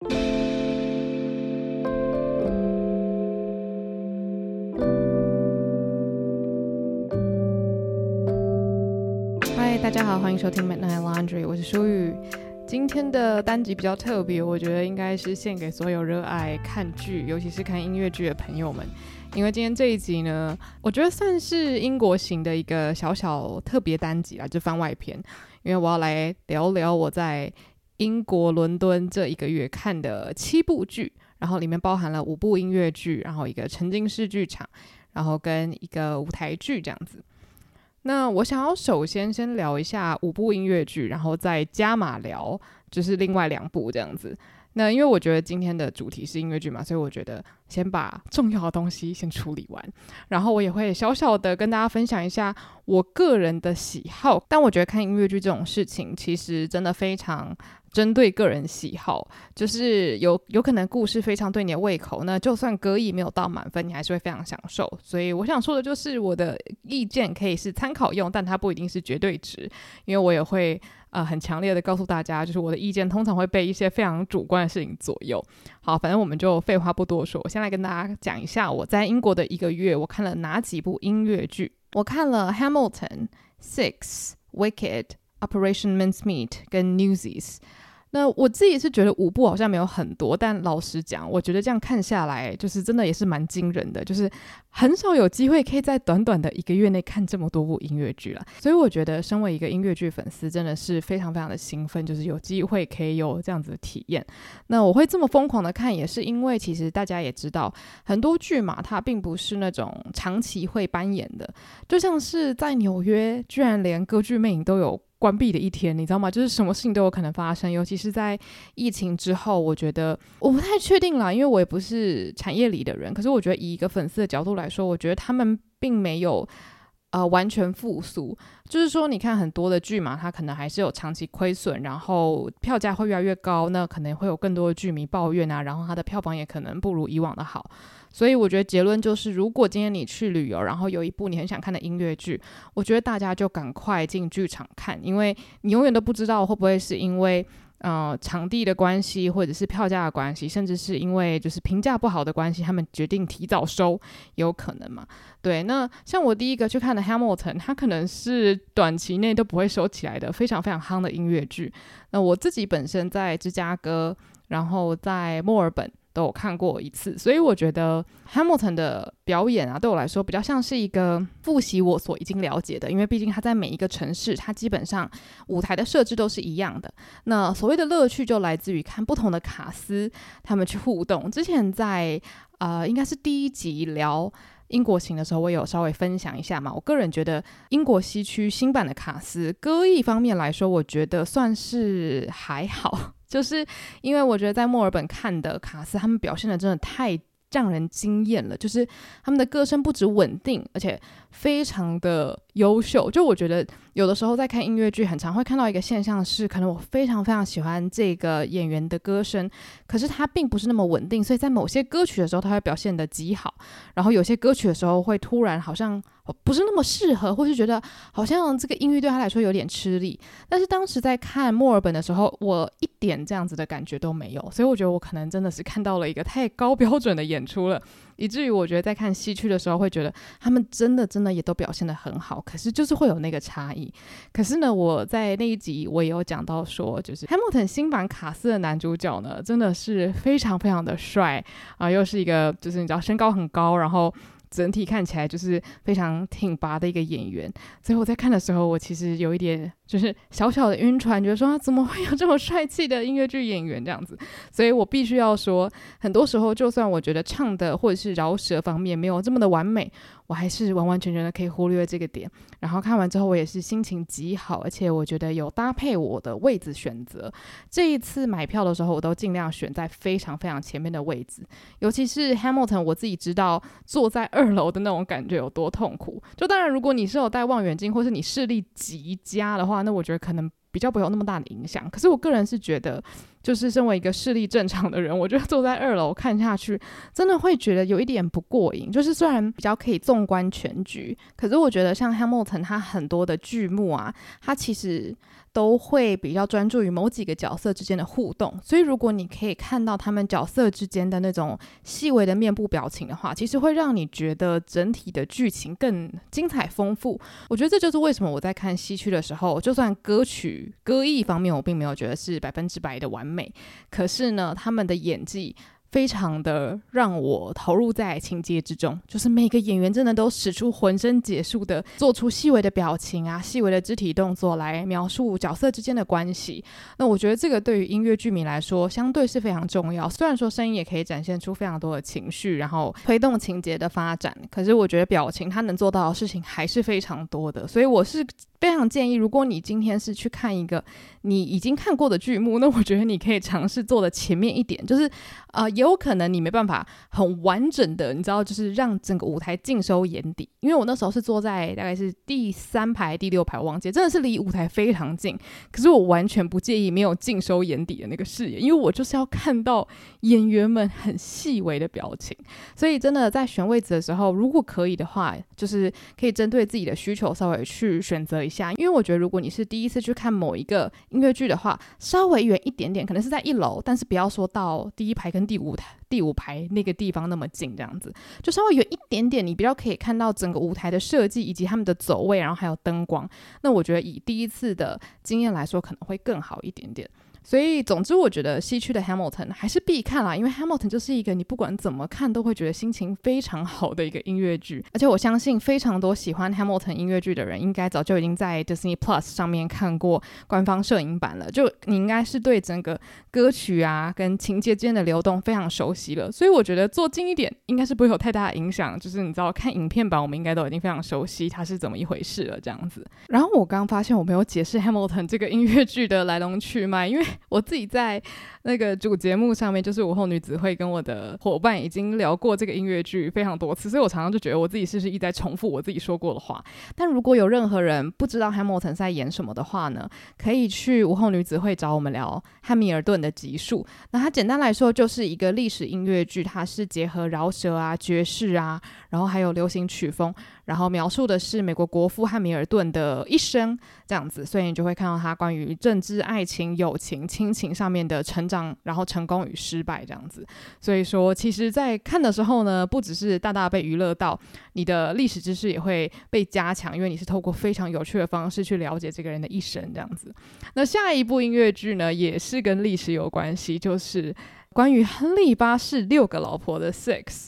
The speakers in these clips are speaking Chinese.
嗨，大家好，欢迎收听 Midnight Laundry，我是舒雨。今天的单集比较特别，我觉得应该是献给所有热爱看剧，尤其是看音乐剧的朋友们。因为今天这一集呢，我觉得算是英国型的一个小小特别单集啦，就番外篇。因为我要来聊聊我在英国伦敦这一个月看的七部剧，然后里面包含了五部音乐剧，然后一个沉浸式剧场，然后跟一个舞台剧这样子。那我想要首先先聊一下五部音乐剧，然后再加码聊就是另外两部这样子。那因为我觉得今天的主题是音乐剧嘛，所以我觉得先把重要的东西先处理完，然后我也会小小的跟大家分享一下我个人的喜好。但我觉得看音乐剧这种事情，其实真的非常 针对个人喜好，就是有有可能故事非常对你的胃口，那就算歌艺没有到满分，你还是会非常享受。所以我想说的就是，我的意见可以是参考用，但它不一定是绝对值，因为我也会。呃，很强烈的告诉大家，就是我的意见通常会被一些非常主观的事情左右。好，反正我们就废话不多说，我先来跟大家讲一下我在英国的一个月，我看了哪几部音乐剧。我看了《Hamilton》、《Six》、《Wicked》、《Operation Mincemeat》跟《Newsies》。那我自己是觉得五部好像没有很多，但老实讲，我觉得这样看下来，就是真的也是蛮惊人的，就是很少有机会可以在短短的一个月内看这么多部音乐剧了。所以我觉得，身为一个音乐剧粉丝，真的是非常非常的兴奋，就是有机会可以有这样子的体验。那我会这么疯狂的看，也是因为其实大家也知道，很多剧嘛，它并不是那种长期会搬演的，就像是在纽约，居然连歌剧魅影都有。关闭的一天，你知道吗？就是什么事情都有可能发生，尤其是在疫情之后。我觉得我不太确定啦，因为我也不是产业里的人。可是我觉得以一个粉丝的角度来说，我觉得他们并没有呃完全复苏。就是说，你看很多的剧嘛，它可能还是有长期亏损，然后票价会越来越高，那可能会有更多的剧迷抱怨啊，然后它的票房也可能不如以往的好。所以我觉得结论就是，如果今天你去旅游，然后有一部你很想看的音乐剧，我觉得大家就赶快进剧场看，因为你永远都不知道会不会是因为呃场地的关系，或者是票价的关系，甚至是因为就是评价不好的关系，他们决定提早收，有可能嘛？对，那像我第一个去看的《Hamilton》，它可能是短期内都不会收起来的，非常非常夯的音乐剧。那我自己本身在芝加哥，然后在墨尔本。都有看过一次，所以我觉得 Hamilton 的表演啊，对我来说比较像是一个复习我所已经了解的，因为毕竟他在每一个城市，他基本上舞台的设置都是一样的。那所谓的乐趣就来自于看不同的卡司他们去互动。之前在呃，应该是第一集聊英国行的时候，我有稍微分享一下嘛。我个人觉得英国西区新版的卡司歌艺方面来说，我觉得算是还好。就是因为我觉得在墨尔本看的卡斯，他们表现的真的太让人惊艳了。就是他们的歌声不止稳定，而且非常的优秀。就我觉得有的时候在看音乐剧，很常会看到一个现象是，可能我非常非常喜欢这个演员的歌声，可是他并不是那么稳定，所以在某些歌曲的时候，他会表现得极好，然后有些歌曲的时候会突然好像。不是那么适合，或是觉得好像这个音域对他来说有点吃力。但是当时在看墨尔本的时候，我一点这样子的感觉都没有，所以我觉得我可能真的是看到了一个太高标准的演出了，以至于我觉得在看西区的时候会觉得他们真的真的也都表现得很好，可是就是会有那个差异。可是呢，我在那一集我也有讲到说，就是 Hamilton 新版卡斯的男主角呢，真的是非常非常的帅啊，又是一个就是你知道身高很高，然后。整体看起来就是非常挺拔的一个演员，所以我在看的时候，我其实有一点就是小小的晕船，觉得说怎么会有这么帅气的音乐剧演员这样子？所以我必须要说，很多时候就算我觉得唱的或者是饶舌方面没有这么的完美。我还是完完全全的可以忽略这个点，然后看完之后我也是心情极好，而且我觉得有搭配我的位置选择。这一次买票的时候，我都尽量选在非常非常前面的位置，尤其是 Hamilton，我自己知道坐在二楼的那种感觉有多痛苦。就当然，如果你是有带望远镜，或是你视力极佳的话，那我觉得可能比较不会有那么大的影响。可是我个人是觉得就是身为一个视力正常的人，我觉得坐在二楼看下去，真的会觉得有一点不过瘾。就是虽然比较可以纵观全局，可是我觉得像 Hamilton 他很多的剧目啊，他其实。都会比较专注于某几个角色之间的互动，所以如果你可以看到他们角色之间的那种细微的面部表情的话，其实会让你觉得整体的剧情更精彩丰富。我觉得这就是为什么我在看西区的时候，就算歌曲歌艺方面我并没有觉得是百分之百的完美，可是呢，他们的演技。非常的让我投入在情节之中，就是每个演员真的都使出浑身解数的做出细微的表情啊、细微的肢体动作来描述角色之间的关系。那我觉得这个对于音乐剧迷来说，相对是非常重要。虽然说声音也可以展现出非常多的情绪，然后推动情节的发展，可是我觉得表情它能做到的事情还是非常多的。所以我是。非常建议，如果你今天是去看一个你已经看过的剧目，那我觉得你可以尝试坐的前面一点，就是啊、呃，也有可能你没办法很完整的，你知道，就是让整个舞台尽收眼底。因为我那时候是坐在大概是第三排、第六排，我忘记，真的是离舞台非常近。可是我完全不介意没有尽收眼底的那个视野，因为我就是要看到演员们很细微的表情。所以真的在选位置的时候，如果可以的话，就是可以针对自己的需求稍微去选择一下。因为我觉得如果你是第一次去看某一个音乐剧的话，稍微远一点点，可能是在一楼，但是不要说到第一排跟第五台。第五排那个地方那么近，这样子就稍微远一点点，你比较可以看到整个舞台的设计以及他们的走位，然后还有灯光。那我觉得以第一次的经验来说，可能会更好一点点。所以，总之，我觉得西区的 Hamilton 还是必看啦，因为 Hamilton 就是一个你不管怎么看都会觉得心情非常好的一个音乐剧。而且，我相信非常多喜欢 Hamilton 音乐剧的人，应该早就已经在 Disney Plus 上面看过官方摄影版了。就你应该是对整个歌曲啊跟情节之间的流动非常熟悉了。所以，我觉得坐近一点应该是不会有太大的影响。就是你知道看影片版，我们应该都已经非常熟悉它是怎么一回事了，这样子。然后，我刚发现我没有解释 Hamilton 这个音乐剧的来龙去脉，因为。我自己在那个主节目上面，就是午后女子会跟我的伙伴已经聊过这个音乐剧非常多次，所以我常常就觉得我自己是不是一直在重复我自己说过的话。但如果有任何人不知道汉密尔顿在演什么的话呢，可以去午后女子会找我们聊汉密尔顿的集数。那它简单来说就是一个历史音乐剧，它是结合饶舌啊、爵士啊，然后还有流行曲风。然后描述的是美国国父汉密尔顿的一生，这样子，所以你就会看到他关于政治、爱情、友情、亲情上面的成长，然后成功与失败这样子。所以说，其实，在看的时候呢，不只是大大被娱乐到，你的历史知识也会被加强，因为你是透过非常有趣的方式去了解这个人的一生这样子。那下一部音乐剧呢，也是跟历史有关系，就是关于亨利八世六个老婆的 Six。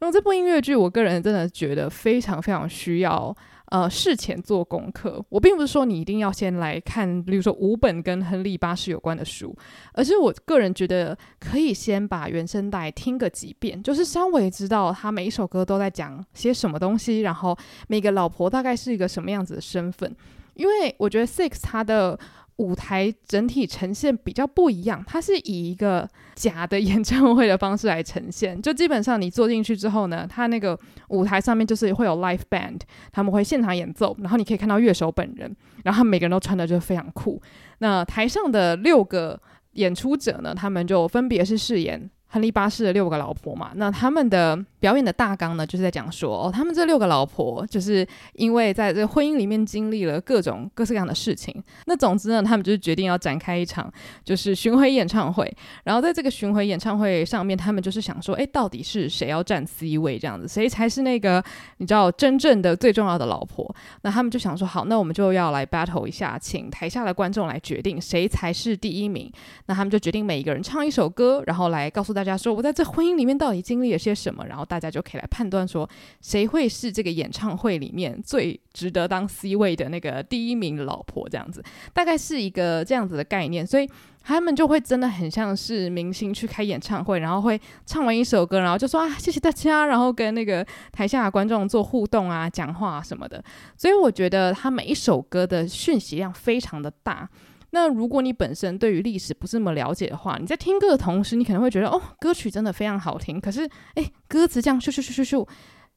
那这部音乐剧，我个人真的觉得非常非常需要呃事前做功课。我并不是说你一定要先来看，比如说五本跟亨利八世有关的书，而是我个人觉得可以先把原声带听个几遍，就是稍微知道他每一首歌都在讲些什么东西，然后每个老婆大概是一个什么样子的身份。因为我觉得 Six 他的。舞台整体呈现比较不一样，它是以一个假的演唱会的方式来呈现。就基本上你坐进去之后呢，它那个舞台上面就是会有 live band，他们会现场演奏，然后你可以看到乐手本人，然后他每个人都穿的就非常酷。那台上的六个演出者呢，他们就分别是饰演亨利八世的六个老婆嘛，那他们的。表演的大纲呢，就是在讲说，哦，他们这六个老婆，就是因为在这婚姻里面经历了各种各式各样的事情。那总之呢，他们就是决定要展开一场就是巡回演唱会。然后在这个巡回演唱会上面，他们就是想说，哎，到底是谁要站 C 位这样子？谁才是那个你知道真正的最重要的老婆？那他们就想说，好，那我们就要来 battle 一下，请台下的观众来决定谁才是第一名。那他们就决定每一个人唱一首歌，然后来告诉大家说，我在这婚姻里面到底经历了些什么。然后。大家就可以来判断说，谁会是这个演唱会里面最值得当 C 位的那个第一名老婆，这样子，大概是一个这样子的概念，所以他们就会真的很像是明星去开演唱会，然后会唱完一首歌，然后就说啊，谢谢大家，然后跟那个台下的观众做互动啊、讲话什么的。所以我觉得他每一首歌的讯息量非常的大。那如果你本身对于历史不是那么了解的话，你在听歌的同时，你可能会觉得哦，歌曲真的非常好听。可是，诶，歌词这样咻咻咻咻咻，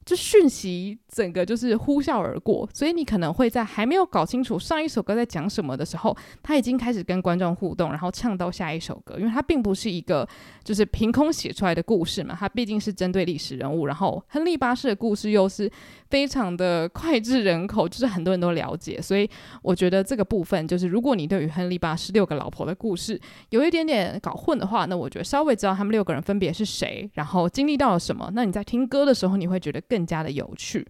就讯息整个就是呼啸而过，所以你可能会在还没有搞清楚上一首歌在讲什么的时候，他已经开始跟观众互动，然后唱到下一首歌，因为它并不是一个就是凭空写出来的故事嘛，它毕竟是针对历史人物，然后亨利八世的故事又是非常的脍炙人口，就是很多人都了解，所以我觉得这个部分就是如果你对于亨利八世六个老婆的故事有一点点搞混的话，那我觉得稍微知道他们六个人分别是谁，然后经历到了什么，那你在听歌的时候你会觉得更加的有趣。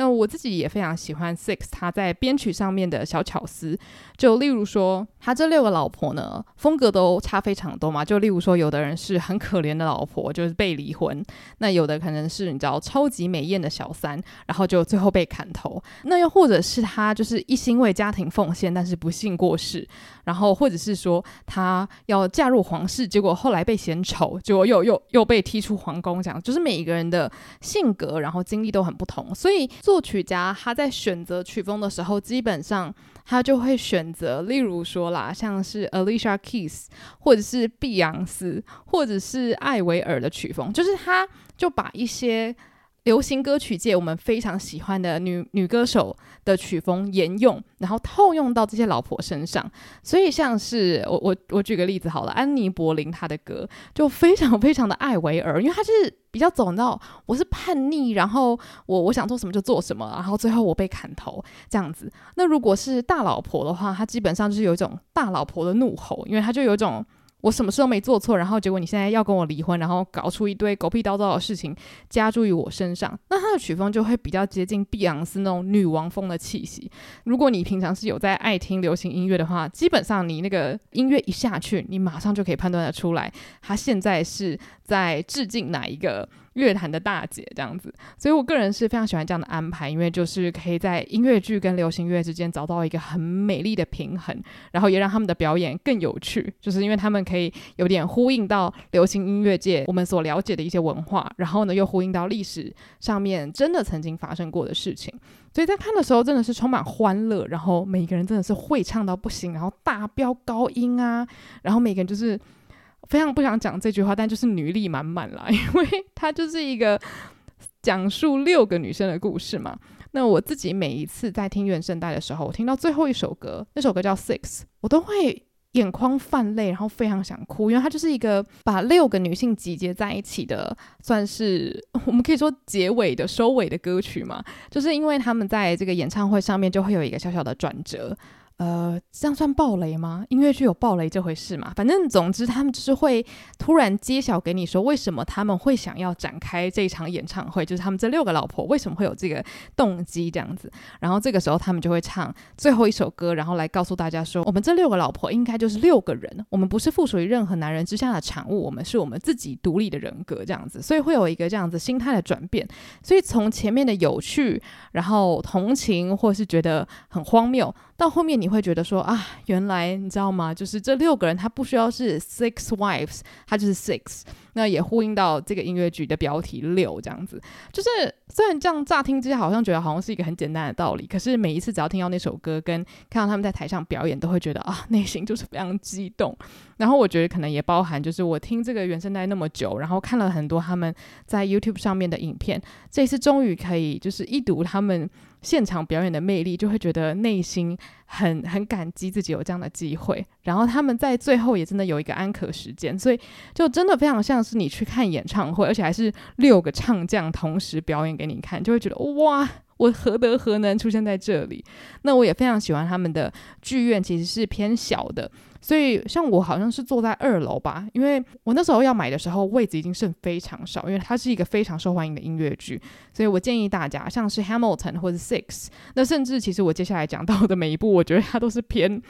那我自己也非常喜欢 Six 他在编曲上面的小巧思，就例如说他这六个老婆呢，风格都差非常多嘛。就例如说，有的人是很可怜的老婆，就是被离婚；那有的可能是你知道超级美艳的小三，然后就最后被砍头；那又或者是他就是一心为家庭奉献，但是不幸过世；然后或者是说他要嫁入皇室，结果后来被嫌丑，结果又又又被踢出皇宫，这样就是每一个人的性格，然后经历都很不同，所以。作曲家他在选择曲风的时候，基本上他就会选择，例如说啦，像是 Alicia Keys，或者是碧昂斯，或者是艾薇尔的曲风，就是他就把一些。流行歌曲界我们非常喜欢的女女歌手的曲风沿用，然后套用到这些老婆身上，所以像是我我我举个例子好了，安妮柏林她的歌就非常非常的艾薇儿，因为她是比较走到我是叛逆，然后我我想做什么就做什么，然后最后我被砍头这样子。那如果是大老婆的话，她基本上就是有一种大老婆的怒吼，因为她就有一种。我什么事都没做错，然后结果你现在要跟我离婚，然后搞出一堆狗屁叨叨的事情加诸于我身上，那他的曲风就会比较接近碧昂斯那种女王风的气息。如果你平常是有在爱听流行音乐的话，基本上你那个音乐一下去，你马上就可以判断得出来，他现在是在致敬哪一个。乐坛的大姐这样子，所以我个人是非常喜欢这样的安排，因为就是可以在音乐剧跟流行乐之间找到一个很美丽的平衡，然后也让他们的表演更有趣，就是因为他们可以有点呼应到流行音乐界我们所了解的一些文化，然后呢又呼应到历史上面真的曾经发生过的事情，所以在看的时候真的是充满欢乐，然后每个人真的是会唱到不行，然后大飙高音啊，然后每个人就是。非常不想讲这句话，但就是女力满满啦，因为它就是一个讲述六个女生的故事嘛。那我自己每一次在听原声带的时候，我听到最后一首歌，那首歌叫《Six》，我都会眼眶泛泪，然后非常想哭，因为它就是一个把六个女性集结在一起的，算是我们可以说结尾的收尾的歌曲嘛。就是因为他们在这个演唱会上面就会有一个小小的转折。呃，这样算爆雷吗？音乐剧有爆雷这回事吗？反正总之，他们就是会突然揭晓给你说，为什么他们会想要展开这一场演唱会，就是他们这六个老婆为什么会有这个动机这样子。然后这个时候，他们就会唱最后一首歌，然后来告诉大家说，我们这六个老婆应该就是六个人，我们不是附属于任何男人之下的产物，我们是我们自己独立的人格这样子。所以会有一个这样子心态的转变。所以从前面的有趣，然后同情，或是觉得很荒谬。到后面你会觉得说啊，原来你知道吗？就是这六个人他不需要是 six wives，他就是 six。那也呼应到这个音乐剧的标题六这样子。就是虽然这样乍听之下好像觉得好像是一个很简单的道理，可是每一次只要听到那首歌跟看到他们在台上表演，都会觉得啊，内心就是非常激动。然后我觉得可能也包含就是我听这个原声带那么久，然后看了很多他们在 YouTube 上面的影片，这次终于可以就是一睹他们。现场表演的魅力，就会觉得内心很很感激自己有这样的机会。然后他们在最后也真的有一个安可时间，所以就真的非常像是你去看演唱会，而且还是六个唱将同时表演给你看，就会觉得哇。我何德何能出现在这里？那我也非常喜欢他们的剧院，其实是偏小的，所以像我好像是坐在二楼吧，因为我那时候要买的时候位置已经剩非常少，因为它是一个非常受欢迎的音乐剧，所以我建议大家像是 Hamilton 或者 Six，那甚至其实我接下来讲到的每一部，我觉得它都是偏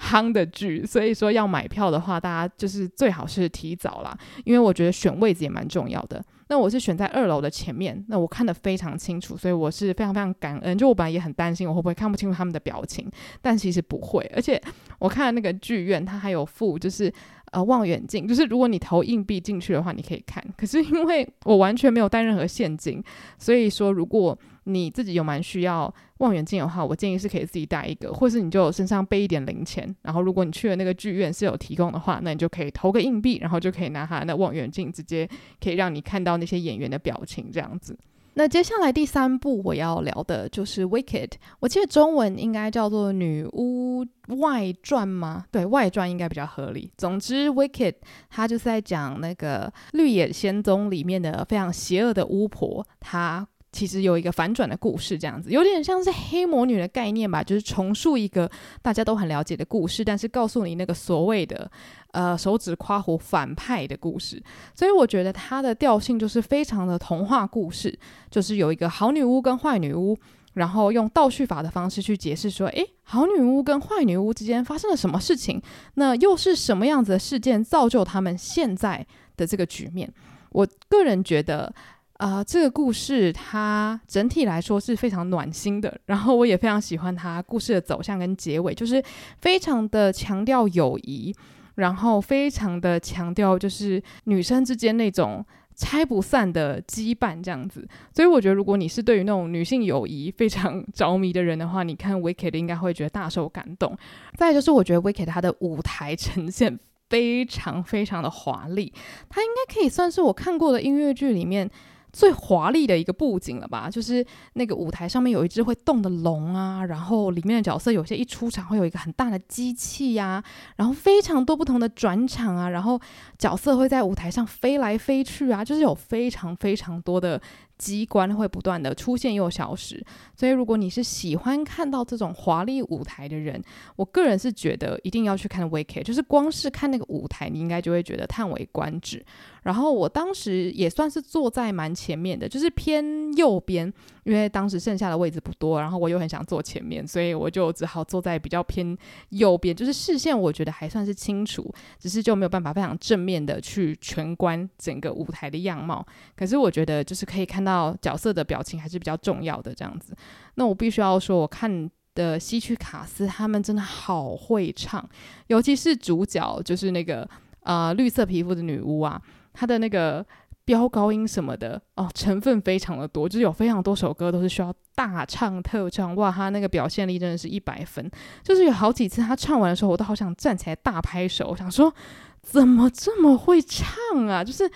夯的剧，所以说要买票的话，大家就是最好是提早啦，因为我觉得选位置也蛮重要的。那我是选在二楼的前面，那我看得非常清楚，所以我是非常非常感恩。就我本来也很担心我会不会看不清楚他们的表情，但其实不会。而且我看那个剧院，它还有附就是呃望远镜，就是如果你投硬币进去的话，你可以看。可是因为我完全没有带任何现金，所以说如果你自己有蛮需要望远镜的话，我建议是可以自己带一个，或是你就身上背一点零钱。然后如果你去的那个剧院是有提供的话，那你就可以投个硬币，然后就可以拿它那望远镜，直接可以让你看到那些演员的表情这样子。那接下来第三部我要聊的就是《Wicked》，我记得中文应该叫做《女巫外传》吗？对，外传应该比较合理。总之，《Wicked》它就是在讲那个《绿野仙踪》里面的非常邪恶的巫婆，她。其实有一个反转的故事，这样子有点像是黑魔女的概念吧，就是重塑一个大家都很了解的故事，但是告诉你那个所谓的呃手指夸胡反派的故事。所以我觉得它的调性就是非常的童话故事，就是有一个好女巫跟坏女巫，然后用倒叙法的方式去解释说，诶，好女巫跟坏女巫之间发生了什么事情？那又是什么样子的事件造就他们现在的这个局面？我个人觉得。啊、这个故事它整体来说是非常暖心的，然后我也非常喜欢它故事的走向跟结尾，就是非常的强调友谊，然后非常的强调就是女生之间那种拆不散的羁绊这样子。所以我觉得，如果你是对于那种女性友谊非常 着迷的人的话，你看《Wicked》应该会觉得大受感动。再就是，我觉得《Wicked》它的舞台呈现非常非常的华丽，它应该可以算是我看过的音乐剧里面。最华丽的一个布景了吧，就是那个舞台上面有一只会动的龙啊，然后里面的角色有些一出场会有一个很大的机器呀、啊，然后非常多不同的转场啊，然后角色会在舞台上飞来飞去啊，就是有非常非常多的。机关会不断的出现又消失，所以如果你是喜欢看到这种华丽舞台的人，我个人是觉得一定要去看《Wicked》，就是光是看那个舞台，你应该就会觉得叹为观止。然后我当时也算是坐在蛮前面的，就是偏右边，因为当时剩下的位置不多，然后我又很想坐前面，所以我就只好坐在比较偏右边，就是视线我觉得还算是清楚，只是就没有办法非常正面的去全观整个舞台的样貌。可是我觉得就是可以看到。角色的表情还是比较重要的，这样子。那我必须要说，我看的西区卡斯他们真的好会唱，尤其是主角，就是那个呃绿色皮肤的女巫啊，她的那个飙高音什么的哦，成分非常的多，就是有非常多首歌都是需要大唱特唱，哇，她那个表现力真的是一百分。就是有好几次她唱完的时候，我都好想站起来大拍手，我想说怎么这么会唱啊，就是。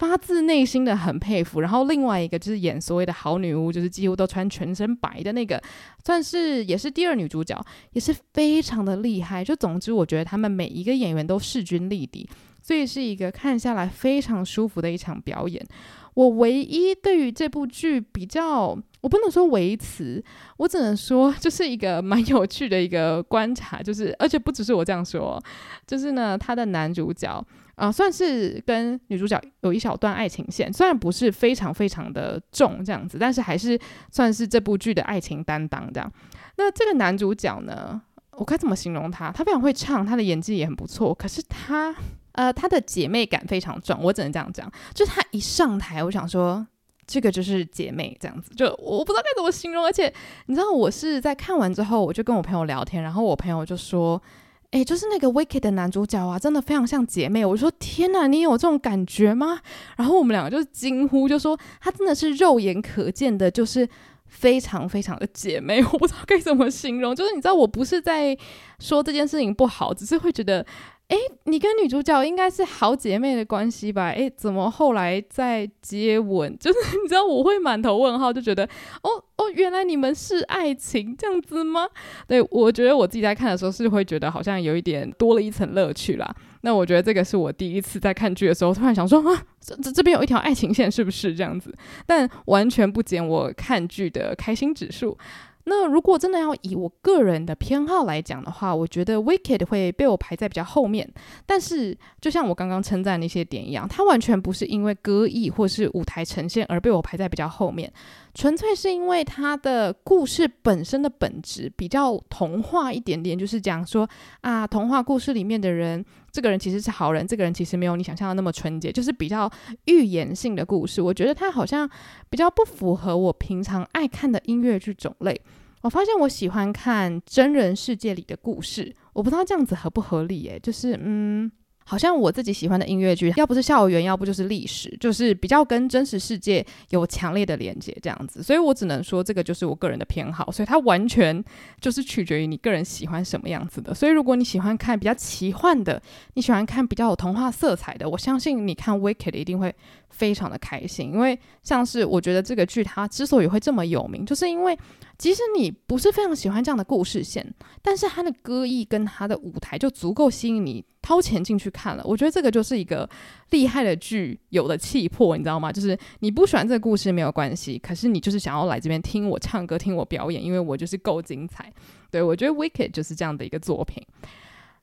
发自内心的很佩服，然后另外一个就是演所谓的好女巫，就是几乎都穿全身白的那个，算是也是第二女主角，也是非常的厉害。就总之，我觉得他们每一个演员都势均力敌，所以是一个看下来非常舒服的一场表演。我唯一对于这部剧比较，我不能说维持，我只能说就是一个蛮有趣的一个观察，就是而且不只是我这样说，就是呢，他的男主角。啊、算是跟女主角有一小段爱情线，虽然不是非常非常的重这样子，但是还是算是这部剧的爱情担当这样。那这个男主角呢，我该怎么形容他？他非常会唱，他的演技也很不错。可是他，呃，她的姐妹感非常重，我只能这样讲。就是他一上台，我想说，这个就是姐妹这样子，就我不知道该怎么形容。而且你知道，我是在看完之后，我就跟我朋友聊天，然后我朋友就说。诶，就是那个 Wicked 的男主角啊，真的非常像姐妹。我说天哪，你有这种感觉吗？然后我们两个就是惊呼，就说他真的是肉眼可见的，就是非常非常的姐妹。我不知道该怎么形容，就是你知道，我不是在说这件事情不好，只是会觉得。诶，你跟女主角应该是好姐妹的关系吧？诶，怎么后来在接吻？就是你知道，我会满头问号，就觉得哦哦，原来你们是爱情这样子吗？对，我觉得我自己在看的时候是会觉得好像有一点多了一层乐趣啦。那我觉得这个是我第一次在看剧的时候，突然想说 啊，这这这边有一条爱情线，是不是这样子？但完全不减我看剧的开心指数。那如果真的要以我个人的偏好来讲的话，我觉得《Wicked》会被我排在比较后面。但是，就像我刚刚称赞那些点一样，它完全不是因为歌艺或是舞台呈现而被我排在比较后面，纯粹是因为它的故事本身的本质比较童话一点点，就是讲说啊，童话故事里面的人，这个人其实是好人，这个人其实没有你想象的那么纯洁，就是比较寓言性的故事。我觉得它好像比较不符合我平常爱看的音乐剧种类。我发现我喜欢看真人世界里的故事，我不知道这样子合不合理诶，就是嗯，好像我自己喜欢的音乐剧，要不是校园，要不就是历史，就是比较跟真实世界有强烈的连接这样子。所以我只能说，这个就是我个人的偏好，所以它完全就是取决于你个人喜欢什么样子的。所以如果你喜欢看比较奇幻的，你喜欢看比较有童话色彩的，我相信你看《Wicked》一定会非常的开心，因为像是我觉得这个剧它之所以会这么有名，就是因为即使你不是非常喜欢这样的故事线，但是它的歌艺跟它的舞台就足够吸引你。掏钱进去看了，我觉得这个就是一个厉害的剧有的气魄，你知道吗？就是你不喜欢这个故事没有关系，可是你就是想要来这边听我唱歌、听我表演，因为我就是够精彩。对，我觉得《Wicked》就是这样的一个作品。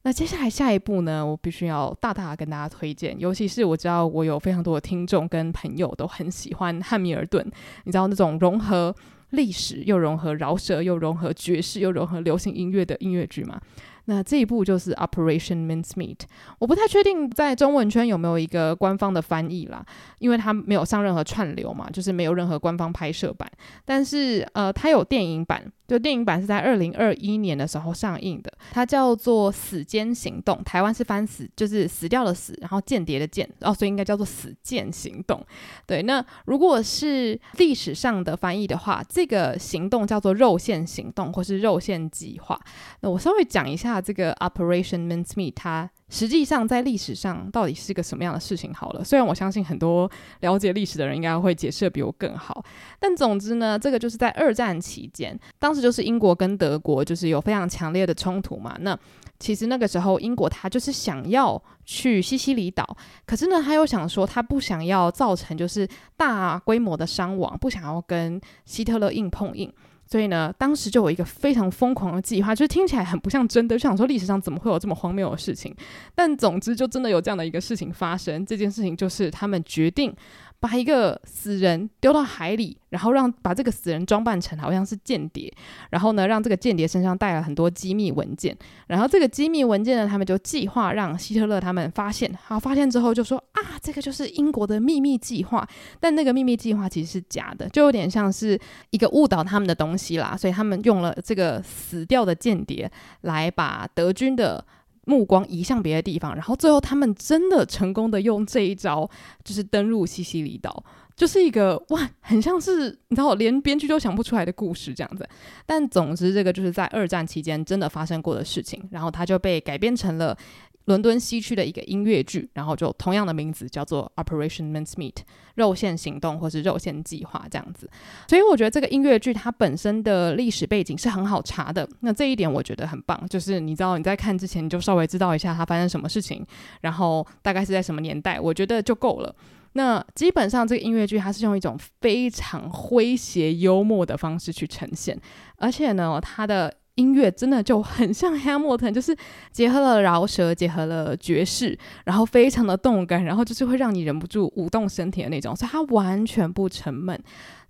那接下来下一部呢，我必须要大大跟大家推荐，尤其是我知道我有非常多的听众跟朋友都很喜欢《汉密尔顿》，你知道那种融合历史又融合饶舌又融合爵士又融合流行音乐的音乐剧吗？那这一部就是《Operation Mincemeat》，我不太确定在中文圈有没有一个官方的翻译啦，因为它没有上任何串流嘛，就是没有任何官方拍摄版。但是呃，它有电影版，就电影版是在二零二一年的时候上映的，它叫做《死间行动》，台湾是翻死，就是死掉的死，然后间谍的间，哦，所以应该叫做《死间行动》。对，那如果是历史上的翻译的话，这个行动叫做肉线行动或是肉线计划。那我稍微讲一下。它这个 Operation Mincemeat，它实际上在历史上到底是个什么样的事情？好了，虽然我相信很多了解历史的人应该会解释得比我更好，但总之呢，这个就是在二战期间，当时就是英国跟德国就是有非常强烈的冲突嘛。那其实那个时候英国他就是想要去西西里岛，可是呢他又想说他不想要造成就是大规模的伤亡，不想要跟希特勒硬碰硬。所以呢，当时就有一个非常疯狂的计划，就是听起来很不像真的，就想说历史上怎么会有这么荒谬的事情？但总之就真的有这样的一个事情发生。这件事情就是他们决定。把一个死人丢到海里，然后让把这个死人装扮成好像是间谍，然后呢，让这个间谍身上带了很多机密文件，然后这个机密文件呢，他们就计划让希特勒他们发现，好，发现之后就说啊，这个就是英国的秘密计划，但那个秘密计划其实是假的，就有点像是一个误导他们的东西啦，所以他们用了这个死掉的间谍来把德军的。目光移向别的地方，然后最后他们真的成功的用这一招，就是登陆西西里岛，就是一个哇，很像是你知道，连编剧都想不出来的故事这样子。但总之，这个就是在二战期间真的发生过的事情，然后它就被改编成了。伦敦西区的一个音乐剧，然后就同样的名字叫做 Operation Mincemeat，肉线行动或是肉线计划这样子。所以我觉得这个音乐剧它本身的历史背景是很好查的。那这一点我觉得很棒，就是你知道你在看之前你就稍微知道一下它发生什么事情，然后大概是在什么年代，我觉得就够了。那基本上这个音乐剧它是用一种非常诙谐幽默的方式去呈现，而且呢，它的。音乐真的就很像 Hamilton，就是结合了饶舌，结合了爵士，然后非常的动感，然后就是会让你忍不住舞动身体的那种，所以它完全不沉闷。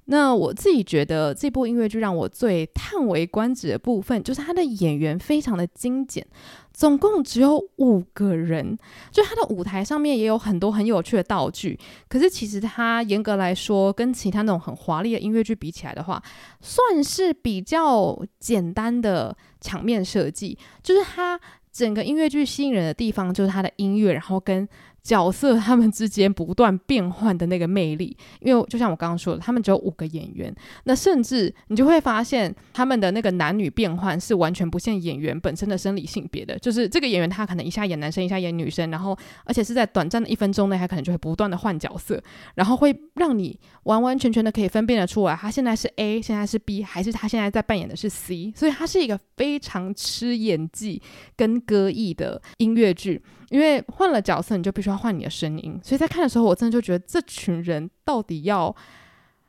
那我自己觉得这部音乐剧让我最叹为观止的部分，就是它的演员非常的精简，总共只有五个人。就他的舞台上面也有很多很有趣的道具，可是其实它严格来说，跟其他那种很华丽的音乐剧比起来的话，算是比较简单的场面设计。就是它整个音乐剧吸引人的地方，就是它的音乐，然后跟。角色他们之间不断变换的那个魅力，因为就像我刚刚说的，他们只有五个演员，那甚至你就会发现他们的那个男女变换是完全不限演员本身的生理性别的，就是这个演员他可能一下演男生，一下演女生，然后而且是在短暂的一分钟内，他可能就会不断的换角色，然后会让你完完全全的可以分辨得出来，他现在是 A，现在是 B，还是他现在在扮演的是 C，所以他是一个非常吃演技跟歌艺的音乐剧。因为换了角色，你就必须要换你的声音，所以在看的时候，我真的就觉得这群人到底要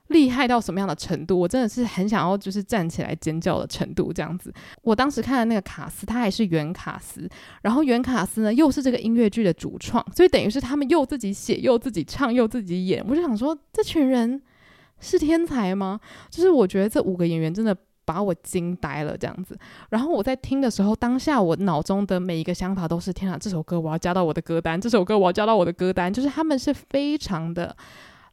厉害到什么样的程度？我真的是很想要就是站起来尖叫的程度这样子。我当时看的那个卡斯，他还是原卡斯，然后原卡斯呢又是这个音乐剧的主创，所以等于是他们又自己写，又自己唱，又自己演。我就想说，这群人是天才吗？就是我觉得这五个演员真的。把我惊呆了，这样子。然后我在听的时候，当下我脑中的每一个想法都是：天啊，这首歌我要加到我的歌单，这首歌我要加到我的歌单。就是他们是非常的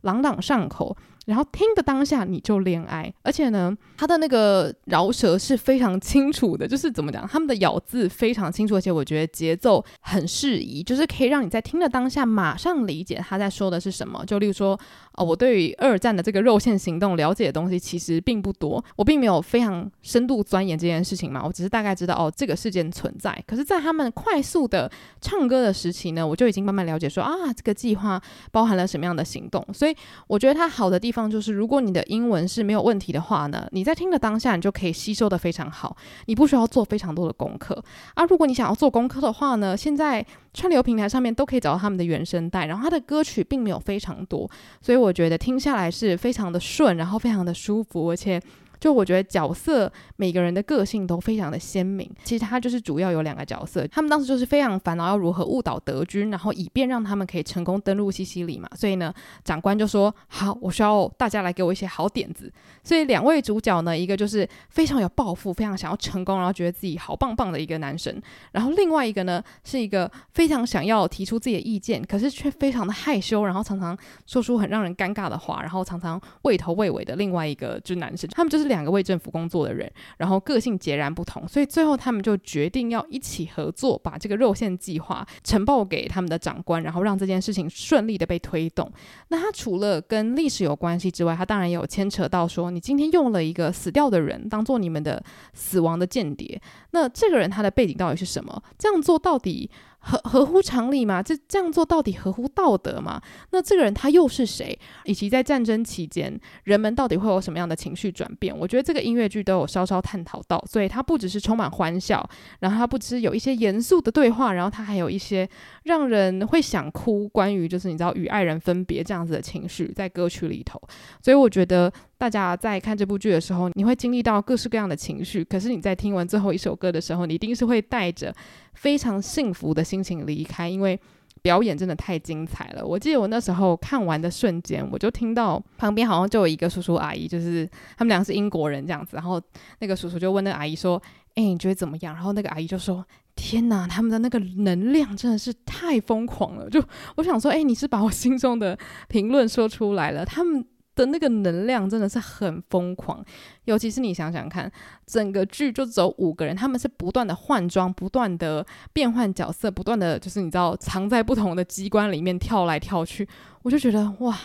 朗朗上口，然后听的当下你就恋爱，而且呢，他的那个饶舌是非常清楚的，就是怎么讲，他们的咬字非常清楚，而且我觉得节奏很适宜，就是可以让你在听的当下马上理解他在说的是什么。就例如说，哦，我对于二战的这个肉线行动了解的东西其实并不多，我并没有非常深度钻研这件事情嘛，我只是大概知道哦这个事件存在。可是，在他们快速的唱歌的时期呢，我就已经慢慢了解说啊，这个计划包含了什么样的行动，所以我觉得它好的地方。就是，如果你的英文是没有问题的话呢，你在听的当下，你就可以吸收得非常好，你不需要做非常多的功课啊。如果你想要做功课的话呢，现在串流平台上面都可以找到他们的原声带，然后他的歌曲并没有非常多，所以我觉得听下来是非常的顺，然后非常的舒服，而且。就我觉得角色每个人的个性都非常的鲜明。其实他就是主要有两个角色，他们当时就是非常烦恼要如何误导德军，然后以便让他们可以成功登陆西西里嘛。所以呢，长官就说：“好，我需要大家来给我一些好点子。”所以两位主角呢，一个就是非常有抱负、非常想要成功，然后觉得自己好棒棒的一个男生；然后另外一个呢，是一个非常想要提出自己的意见，可是却非常的害羞，然后常常说出很让人尴尬的话，然后常常畏头畏尾的另外一个就是男生。他们就是。两两个为政府工作的人，然后个性截然不同，所以最后他们就决定要一起合作，把这个肉馅计划呈报给他们的长官，然后让这件事情顺利的被推动。那他除了跟历史有关系之外，他当然也有牵扯到说，你今天用了一个死掉的人当做你们的死亡的间谍，那这个人他的背景到底是什么？这样做到底？合合乎常理吗？这这样做到底合乎道德吗？那这个人他又是谁？以及在战争期间，人们到底会有什么样的情绪转变？我觉得这个音乐剧都有稍稍探讨到，所以它不只是充满欢笑，然后它不只是有一些严肃的对话，然后它还有一些让人会想哭，关于就是你知道与爱人分别这样子的情绪在歌曲里头，所以我觉得。大家在看这部剧的时候，你会经历到各式各样的情绪。可是你在听完最后一首歌的时候，你一定是会带着非常幸福的心情离开，因为表演真的太精彩了。我记得我那时候看完的瞬间，我就听到旁边好像就有一个叔叔阿姨，就是他们两个是英国人这样子。然后那个叔叔就问那个阿姨说：“哎，你觉得怎么样？”然后那个阿姨就说：“天哪，他们的那个能量真的是太疯狂了。”就我想说：“哎，你是把我心中的评论说出来了。”他们。的那个能量真的是很疯狂，尤其是你想想看，整个剧就只有五个人，他们是不断的换装，不断的变换角色，不断的就是你知道藏在不同的机关里面跳来跳去，我就觉得哇，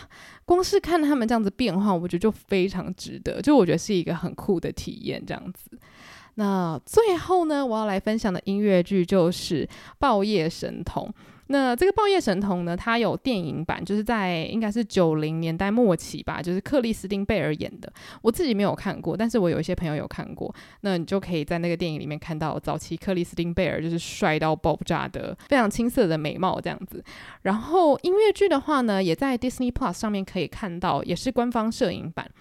光是看他们这样子变化，我觉得就非常值得，就我觉得是一个很酷的体验这样子。那最后呢，我要来分享的音乐剧就是《爆夜神童》。那这个《爆叶神童》呢，它有电影版，就是在应该是九零年代末期吧，就是克里斯汀贝尔演的。我自己没有看过，但是我有一些朋友有看过。那你就可以在那个电影里面看到早期克里斯汀贝尔就是帅到爆炸的，非常青涩的美貌这样子。然后音乐剧的话呢，也在 Disney Plus 上面可以看到，也是官方摄影版。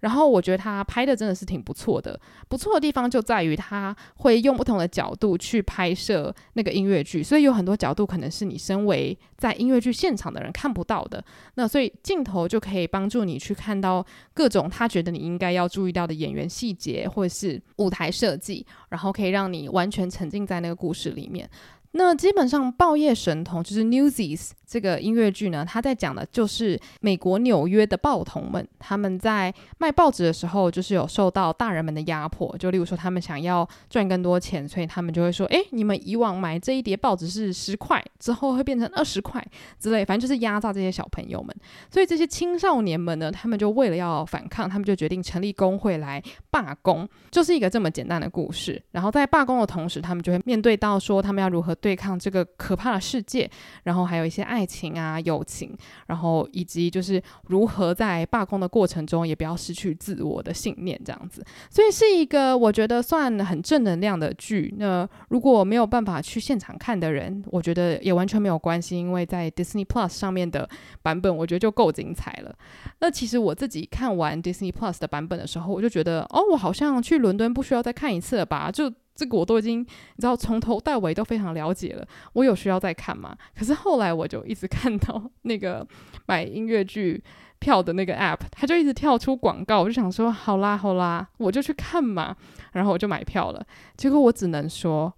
然后我觉得他拍的真的是挺不错的，不错的地方就在于他会用不同的角度去拍摄那个音乐剧，所以有很多角度可能是你身为在音乐剧现场的人看不到的。那所以镜头就可以帮助你去看到各种他觉得你应该要注意到的演员细节或者是舞台设计，然后可以让你完全沉浸在那个故事里面。那基本上，《爆夜神童》就是 Newsies 这个音乐剧呢，他在讲的就是美国纽约的报童们，他们在卖报纸的时候，就是有受到大人们的压迫。就例如说，他们想要赚更多钱，所以他们就会说：“诶，你们以往买这一叠报纸是十块，之后会变成二十块之类，反正就是压榨这些小朋友们。”所以这些青少年们呢，他们就为了要反抗，他们就决定成立工会来罢工，就是一个这么简单的故事。然后在罢工的同时，他们就会面对到说，他们要如何对抗这个可怕的世界，然后还有一些爱爱情啊、友情，然后以及就是如何在罢工的过程中也不要失去自我的信念，这样子。所以是一个我觉得算很正能量的剧。那如果没有办法去现场看的人，我觉得也完全没有关系，因为在 Disney Plus 上面的版本，我觉得就够精彩了。那其实我自己看完 Disney Plus 的版本的时候，我就觉得，哦，我好像去伦敦不需要再看一次了吧？就这个我都已经，你知道，从头到尾都非常了解了。我有需要再看吗？可是后来我就一直看到那个 买音乐剧票的那个 app，它就一直跳出广告，我就想说，好啦好啦，我就去看嘛。然后我就买票了。结果我只能说，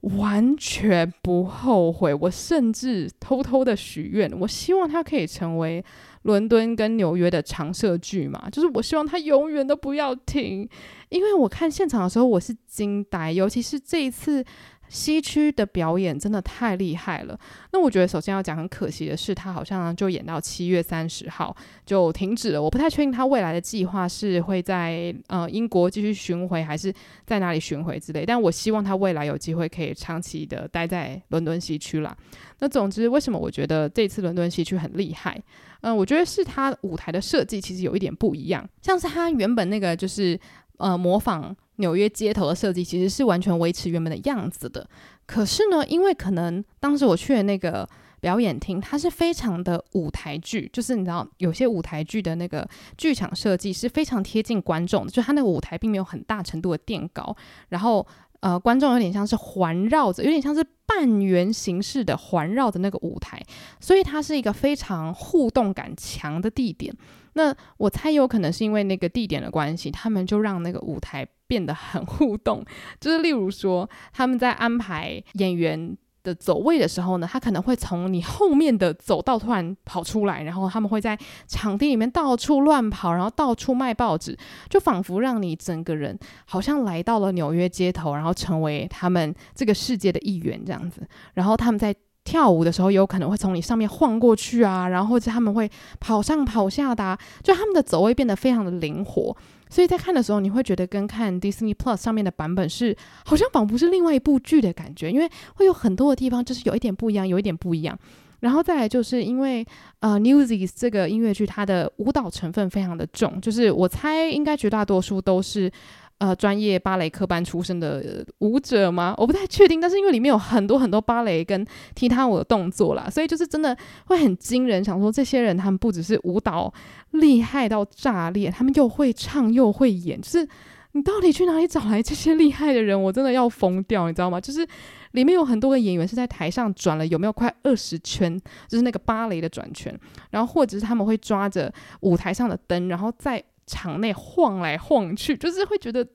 完全不后悔。我甚至偷偷的许愿，我希望它可以成为伦敦跟纽约的长设剧嘛，就是我希望它永远都不要停。因为我看现场的时候，我是惊呆，尤其是这一次。西区的表演真的太厉害了。那我觉得首先要讲，很可惜的是，他好像就演到七月三十号就停止了。我不太确定他未来的计划是会在呃英国继续巡回，还是在哪里巡回之类。但我希望他未来有机会可以长期的待在伦敦西区啦。那总之，为什么我觉得这次伦敦西区很厉害？嗯、我觉得是他舞台的设计其实有一点不一样，像是他原本那个就是呃模仿。纽约街头的设计其实是完全维持原本的样子的，可是呢，因为可能当时我去的那个表演厅，它是非常的舞台剧，就是你知道有些舞台剧的那个剧场设计是非常贴近观众的，就它那个舞台并没有很大程度的垫高，然后呃，观众有点像是环绕着，有点像是半圆形式的环绕着那个舞台，所以它是一个非常互动感强的地点。那我猜有可能是因为那个地点的关系，他们就让那个舞台变得很互动。就是例如说，他们在安排演员的走位的时候呢，他可能会从你后面的走道突然跑出来，然后他们会在场地里面到处乱跑，然后到处卖报纸，就仿佛让你整个人好像来到了纽约街头，然后成为他们这个世界的一员这样子。然后他们在跳舞的时候，有可能会从你上面晃过去啊，然后或者他们会跑上跑下的，就他们的走位变得非常的灵活，所以在看的时候，你会觉得跟看 Disney Plus 上面的版本是好像仿佛是另外一部剧的感觉，因为会有很多的地方就是有一点不一样，有一点不一样。然后再来就是因为呃 Newsies 这个音乐剧它的舞蹈成分非常的重，就是我猜应该绝大多数都是。呃，专业芭蕾科班出身的舞者吗？我不太确定，但是因为里面有很多很多芭蕾跟踢踏舞的动作啦，所以就是真的会很惊人。想说这些人，他们不只是舞蹈厉害到炸裂，他们又会唱又会演，就是你到底去哪里找来这些厉害的人？我真的要疯掉，你知道吗？就是里面有很多个演员是在台上转了有没有快二十圈，就是那个芭蕾的转圈，然后或者是他们会抓着舞台上的灯，然后再。场内晃来晃去，就是会觉得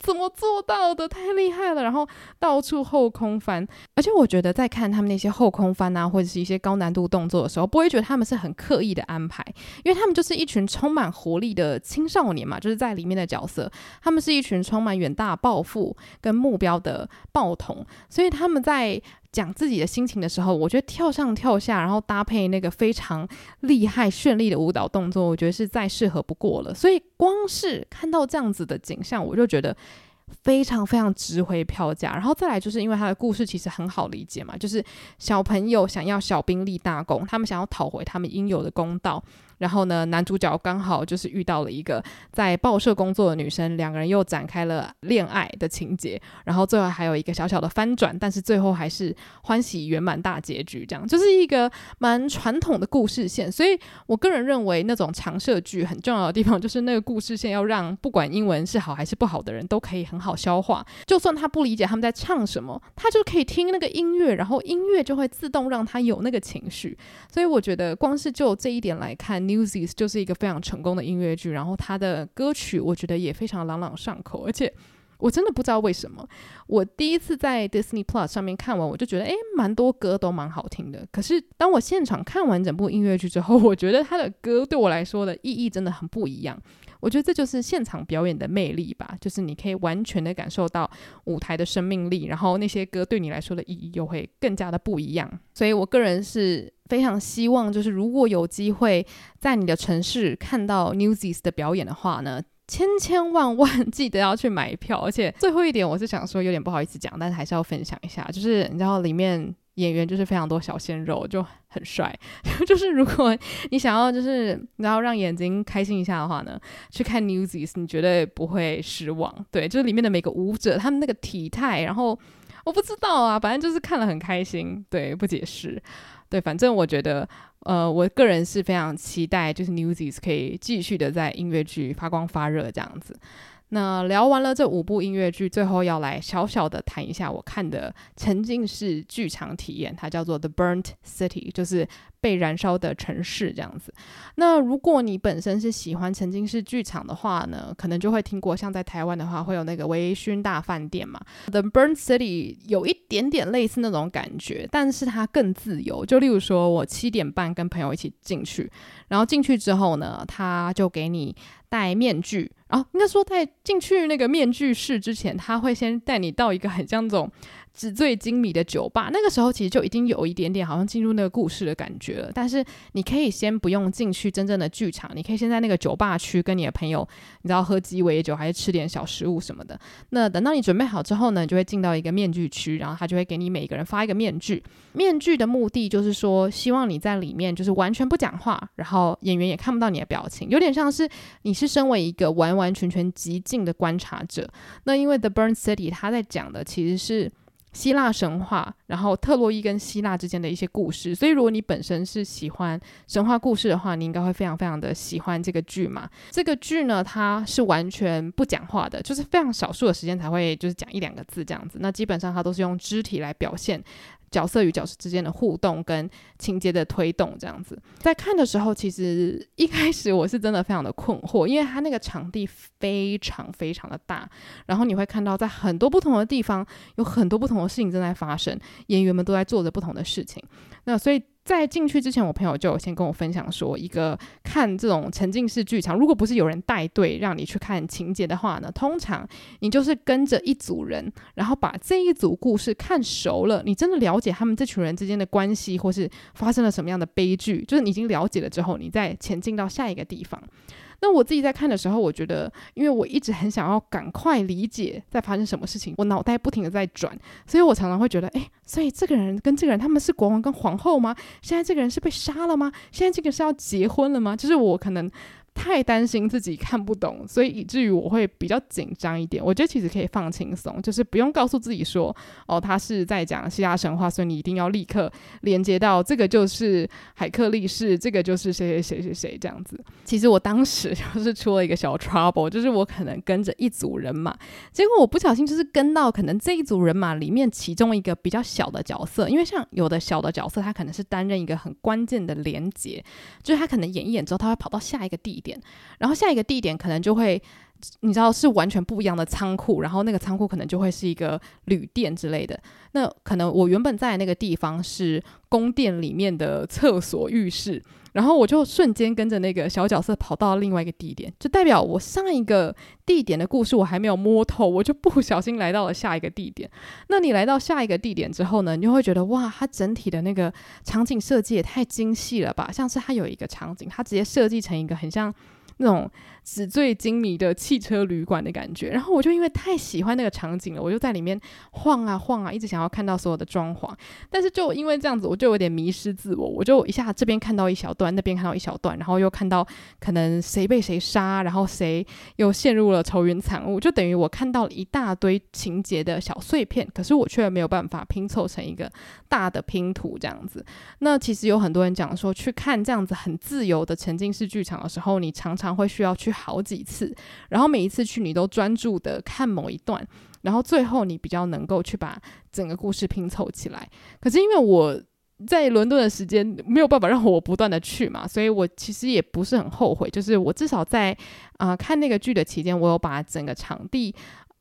怎么做到的，太厉害了。然后到处后空翻，而且我觉得在看他们那些后空翻啊，或者是一些高难度动作的时候，不会觉得他们是很刻意的安排，因为他们就是一群充满活力的青少年嘛，就是在里面的角色，他们是一群充满远大抱负跟目标的报童，所以他们在。讲自己的心情的时候，我觉得跳上跳下，然后搭配那个非常厉害绚丽的舞蹈动作，我觉得是再适合不过了。所以光是看到这样子的景象，我就觉得非常非常值回票价。然后再来就是因为他的故事其实很好理解嘛，就是小朋友想要小兵立大功，他们想要讨回他们应有的公道。然后呢，男主角刚好就是遇到了一个在报社工作的女生，两个人又展开了恋爱的情节。然后最后还有一个小小的翻转，但是最后还是欢喜圆满大结局，这样就是一个蛮传统的故事线。所以我个人认为，那种常设剧很重要的地方，就是那个故事线要让不管英文是好还是不好的人都可以很好消化。就算他不理解他们在唱什么，他就可以听那个音乐，然后音乐就会自动让他有那个情绪。所以我觉得，光是就这一点来看，Newsies 就是一个非常成功的音乐剧，然后它的歌曲我觉得也非常朗朗上口，而且我真的不知道为什么，我第一次在 Disney Plus 上面看完，我就觉得诶，蛮多歌都蛮好听的。可是当我现场看完整部音乐剧之后，我觉得他的歌对我来说的意义真的很不一样。我觉得这就是现场表演的魅力吧，就是你可以完全的感受到舞台的生命力，然后那些歌对你来说的意义又会更加的不一样。所以我个人是非常希望，就是如果有机会在你的城市看到 Newsies 的表演的话呢，千千万万 记得要去买票。而且最后一点，我是想说有点不好意思讲，但是还是要分享一下，就是你知道里面。演员就是非常多小鲜肉，就很帅。就是如果你想要就是然后让眼睛开心一下的话呢，去看 Newsies，你绝对不会失望。对，就是里面的每个舞者，他们那个体态，然后我不知道啊，反正就是看了很开心。对，不解释。对，反正我觉得，呃，我个人是非常期待，就是 Newsies 可以继续的在音乐剧发光发热这样子。那聊完了这五部音乐剧，最后要来小小的谈一下我看的沉浸式剧场体验，它叫做《The Burnt City》，就是。被燃烧的城市这样子。那如果你本身是喜欢沉浸式剧场的话呢，可能就会听过，像在台湾的话，会有那个微醺大饭店嘛。The Burnt City 有一点点类似那种感觉，但是它更自由。就例如说，我七点半跟朋友一起进去，然后进去之后呢，他就给你戴面具。然后应该说，在进去那个面具室之前，他会先带你到一个很像这种。纸醉金迷的酒吧，那个时候其实就已经有一点点好像进入那个故事的感觉了。但是你可以先不用进去真正的剧场，你可以先在那个酒吧区跟你的朋友，你知道喝鸡尾酒还是吃点小食物什么的。那等到你准备好之后呢，你就会进到一个面具区，然后他就会给你每个人发一个面具。面具的目的就是说，希望你在里面就是完全不讲话，然后演员也看不到你的表情，有点像是你是身为一个完完全全极静的观察者。那因为 The Burn City 他在讲的其实是。希腊神话，然后特洛伊跟希腊之间的一些故事，所以如果你本身是喜欢神话故事的话，你应该会非常非常的喜欢这个剧嘛。这个剧呢，它是完全不讲话的，就是非常少数的时间才会就是讲一两个字这样子。那基本上它都是用肢体来表现。角色与角色之间的互动跟情节的推动，这样子，在看的时候，其实一开始我是真的非常的困惑，因为它那个场地非常非常的大，然后你会看到在很多不同的地方有很多不同的事情正在发生，演员们都在做着不同的事情，那所以。在进去之前，我朋友就先跟我分享说，一个看这种沉浸式剧场，如果不是有人带队让你去看情节的话呢，通常你就是跟着一组人，然后把这一组故事看熟了，你真的了解他们这群人之间的关系，或是发生了什么样的悲剧，就是你已经了解了之后，你再前进到下一个地方。那我自己在看的时候，我觉得，因为我一直很想要赶快理解在发生什么事情，我脑袋不停的在转，所以我常常会觉得，诶，所以这个人跟这个人他们是国王跟皇后吗？现在这个人是被杀了吗？现在这个是要结婚了吗？就是我可能。太担心自己看不懂，所以以至于我会比较紧张一点。我觉得其实可以放轻松，就是不用告诉自己说，哦，他是在讲希腊神话，所以你一定要立刻连接到这个就是海克力士，这个就是谁谁谁谁谁这样子。其实我当时就是出了一个小 trouble，就是我可能跟着一组人马，结果我不小心就是跟到可能这一组人马里面其中一个比较小的角色，因为像有的小的角色，他可能是担任一个很关键的连接，就是他可能演一演之后，他会跑到下一个地点，然后下一个地点可能就会，你知道是完全不一样的仓库，然后那个仓库可能就会是一个旅店之类的。那可能我原本在那个地方是宫殿里面的厕所、浴室，然后我就瞬间跟着那个小角色跑到另外一个地点，就代表我上一个地点的故事我还没有摸透，我就不小心来到了下一个地点。那你来到下一个地点之后呢，你就会觉得哇，它整体的那个场景设计也太精细了吧？像是它有一个场景，它直接设计成一个很像。那种纸醉金迷的汽车旅馆的感觉，然后我就因为太喜欢那个场景了，我就在里面晃啊晃啊，一直想要看到所有的装潢。但是就因为这样子，我就有点迷失自我，我就一下这边看到一小段，那边看到一小段，然后又看到可能谁被谁杀，然后谁又陷入了愁云惨雾，就等于我看到了一大堆情节的小碎片，可是我却没有办法拼凑成一个大的拼图这样子。那其实有很多人讲说，去看这样子很自由的沉浸式剧场的时候，你常常会需要去好几次，然后每一次去你都专注的看某一段，然后最后你比较能够去把整个故事拼凑起来。可是因为我在伦敦的时间没有办法让我不断的去嘛，所以我其实也不是很后悔，就是我至少在啊、看那个剧的期间，我有把整个场地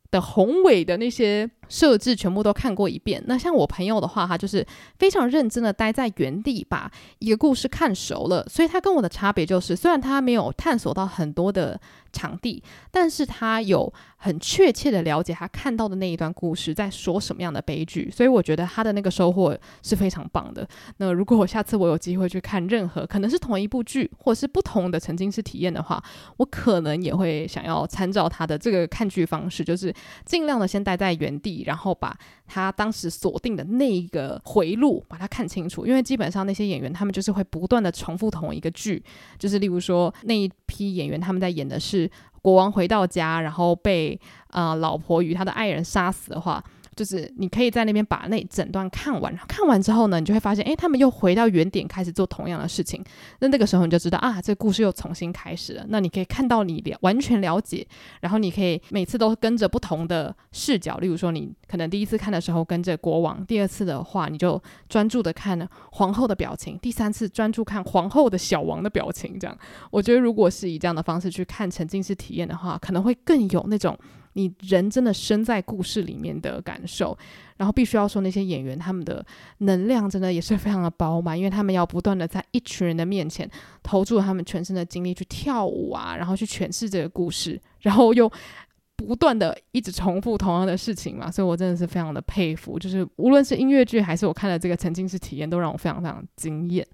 的宏伟的那些设置全部都看过一遍。那像我朋友的话，他就是非常认真的待在原地，把一个故事看熟了。所以他跟我的差别就是，虽然他没有探索到很多的场地，但是他有很确切的了解他看到的那一段故事在说什么样的悲剧。所以我觉得他的那个收获是非常棒的。那如果我下次我有机会去看任何可能是同一部剧，或是不同的沉浸式体验的话，我可能也会想要参照他的这个看剧方式，就是尽量的先待在原地。然后把他当时锁定的那一个回路把它看清楚，因为基本上那些演员他们就是会不断的重复同一个剧，就是例如说那一批演员他们在演的是国王回到家，然后被啊、老婆与他的爱人杀死的话。就是你可以在那边把那整段看完，看完之后呢，你就会发现，诶，他们又回到原点开始做同样的事情。那那个时候你就知道啊，这故事又重新开始了。那你可以看到你了完全了解，然后你可以每次都跟着不同的视角，例如说你可能第一次看的时候跟着国王，第二次的话你就专注的看皇后的表情，第三次专注看皇后的小王的表情。这样，我觉得如果是以这样的方式去看沉浸式体验的话，可能会更有那种。你人真的身在故事里面的感受，然后必须要说那些演员他们的能量真的也是非常的饱满，因为他们要不断的在一群人的面前投注他们全身的精力去跳舞啊，然后去诠释这个故事，然后又不断的一直重复同样的事情嘛，所以我真的是非常的佩服，就是无论是音乐剧还是我看的这个沉浸式体验，都让我非常非常惊艳。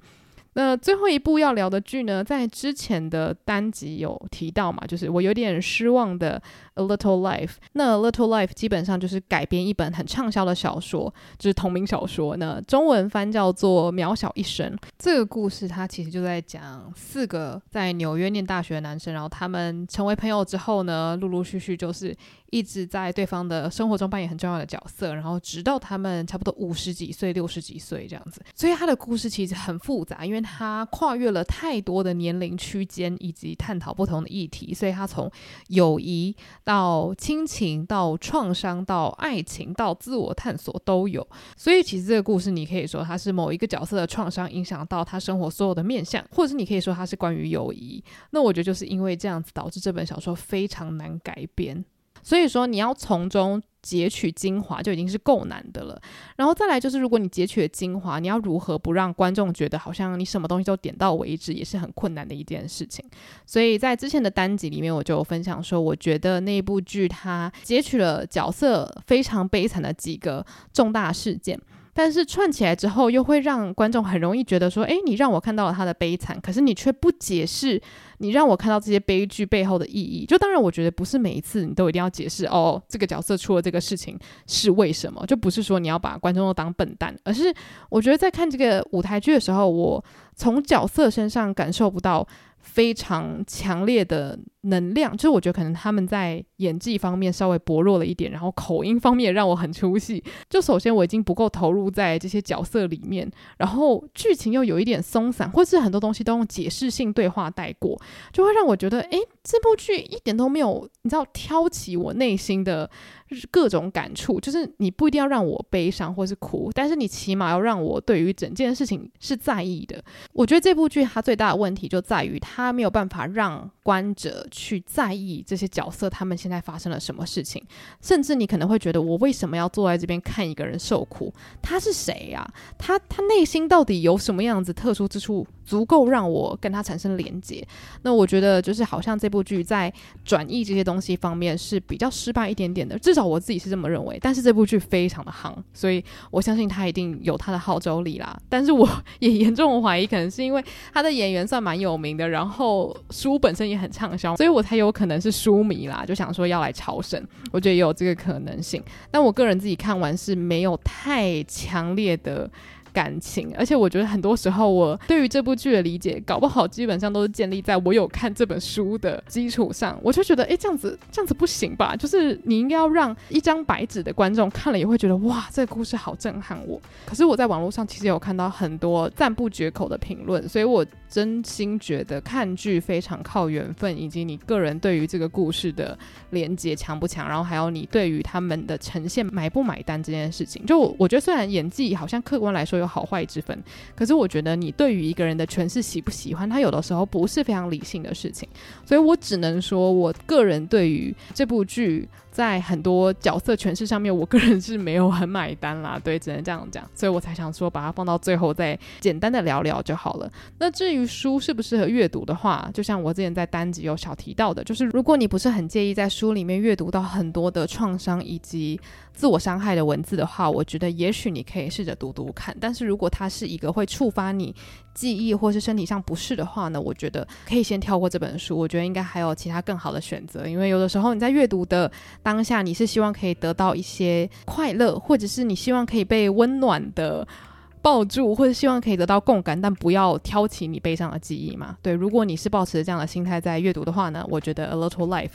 那最后一部要聊的剧呢，在之前的单集有提到嘛，就是我有点失望的《A Little Life》。那《A Little Life》基本上就是改编一本很畅销的小说，就是同名小说。那中文翻叫做《渺小一生》。这个故事它其实就在讲四个在纽约念大学的男生，然后他们成为朋友之后呢，陆陆续续就是。一直在对方的生活中扮演很重要的角色，然后直到他们差不多五十几岁、六十几岁这样子。所以他的故事其实很复杂，因为他跨越了太多的年龄区间，以及探讨不同的议题。所以他从友谊到亲情，到创伤，到爱情，到自我探索都有。所以其实这个故事，你可以说它是某一个角色的创伤影响到他生活所有的面向，或者是你可以说它是关于友谊。那我觉得就是因为这样子，导致这本小说非常难改编。所以说，你要从中截取精华就已经是够难的了。然后再来就是，如果你截取了精华，你要如何不让观众觉得好像你什么东西都点到为止，也是很困难的一件事情。所以在之前的单集里面，我就分享说，我觉得那部剧它截取了角色非常悲惨的几个重大事件。但是串起来之后，又会让观众很容易觉得说，诶，你让我看到了他的悲惨，可是你却不解释，你让我看到这些悲剧背后的意义。就当然，我觉得不是每一次你都一定要解释，哦，这个角色出了这个事情是为什么，就不是说你要把观众都当笨蛋，而是我觉得在看这个舞台剧的时候，我从角色身上感受不到。非常强烈的能量，就是我觉得可能他们在演技方面稍微薄弱了一点，然后口音方面也让我很出戏。就首先我已经不够投入在这些角色里面，然后剧情又有一点松散，或是很多东西都用解释性对话带过，就会让我觉得，诶，这部剧一点都没有，你知道，挑起我内心的。各种感触，就是你不一定要让我悲伤或是哭，但是你起码要让我对于整件事情是在意的。我觉得这部剧它最大的问题就在于它没有办法让观者去在意这些角色他们现在发生了什么事情，甚至你可能会觉得我为什么要坐在这边看一个人受苦？他是谁呀？他他内心到底有什么样子特殊之处，足够让我跟他产生连结？那我觉得就是好像这部剧在转译这些东西方面是比较失败一点点的。至少我自己是这么认为，但是这部剧非常的夯，所以我相信他一定有他的号召力啦。但是我 也严重怀疑，可能是因为他的演员算蛮有名的，然后书本身也很畅销，所以我才有可能是书迷啦，就想说要来朝圣。我觉得也有这个可能性，但我个人自己看完是没有太强烈的。感情，而且我觉得很多时候，我对于这部剧的理解，搞不好基本上都是建立在我有看这本书的基础上。我就觉得，诶，这样子这样子不行吧？就是你应该要让一张白纸的观众看了也会觉得，哇，这个故事好震撼我。可是我在网络上其实有看到很多赞不绝口的评论，所以我真心觉得看剧非常靠缘分，以及你个人对于这个故事的连接强不强，然后还有你对于他们的呈现买不买单这件事情。就我觉得，虽然演技好像客观来说有。好坏之分，可是我觉得你对于一个人的诠释喜不喜欢，他有的时候不是非常理性的事情，所以我只能说，我个人对于这部剧。在很多角色诠释上面，我个人是没有很买单啦，对，只能这样讲，所以我才想说把它放到最后再简单的聊聊就好了。那至于书适不适合阅读的话，就像我之前在单集有小提到的，就是如果你不是很介意在书里面阅读到很多的创伤以及自我伤害的文字的话，我觉得也许你可以试着读读看。但是如果它是一个会触发你记忆或是身体上不适的话呢，我觉得可以先跳过这本书。我觉得应该还有其他更好的选择，因为有的时候你在阅读的当下，你是希望可以得到一些快乐，或者是你希望可以被温暖的抱住，或者希望可以得到共感，但不要挑起你悲伤的记忆嘛。对，如果你是抱持这样的心态在阅读的话呢，我觉得《A Little Life》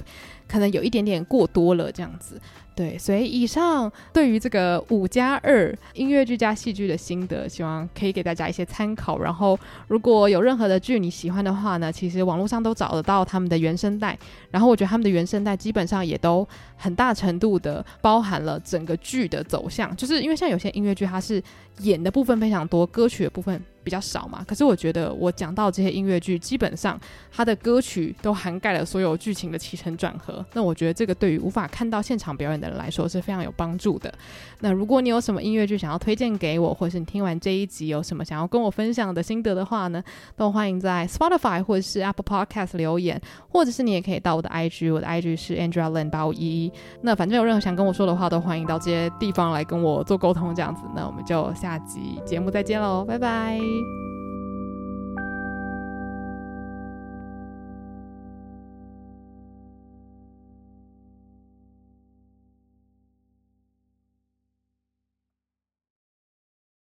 可能有一点点过多了这样子。对，所以以上对于这个五加二音乐剧加戏剧的心得，希望可以给大家一些参考。然后，如果有任何的剧你喜欢的话呢，其实网络上都找得到他们的原声带。然后，我觉得他们的原声带基本上也都很大程度的包含了整个剧的走向，就是因为像有些音乐剧它是演的部分非常多，歌曲的部分比较少嘛，可是我觉得我讲到这些音乐剧，基本上它的歌曲都涵盖了所有剧情的起承转合。那我觉得这个对于无法看到现场表演的人来说是非常有帮助的。那如果你有什么音乐剧想要推荐给我，或是你听完这一集有什么想要跟我分享的心得的话呢，都欢迎在 Spotify 或者是 Apple Podcast 留言，或者是你也可以到我的 IG，我的 IG 是 Andrea Lin 八五一一。那反正有任何想跟我说的话，都欢迎到这些地方来跟我做沟通，这样子。那我们就下集节目再见喽，拜拜。Bye.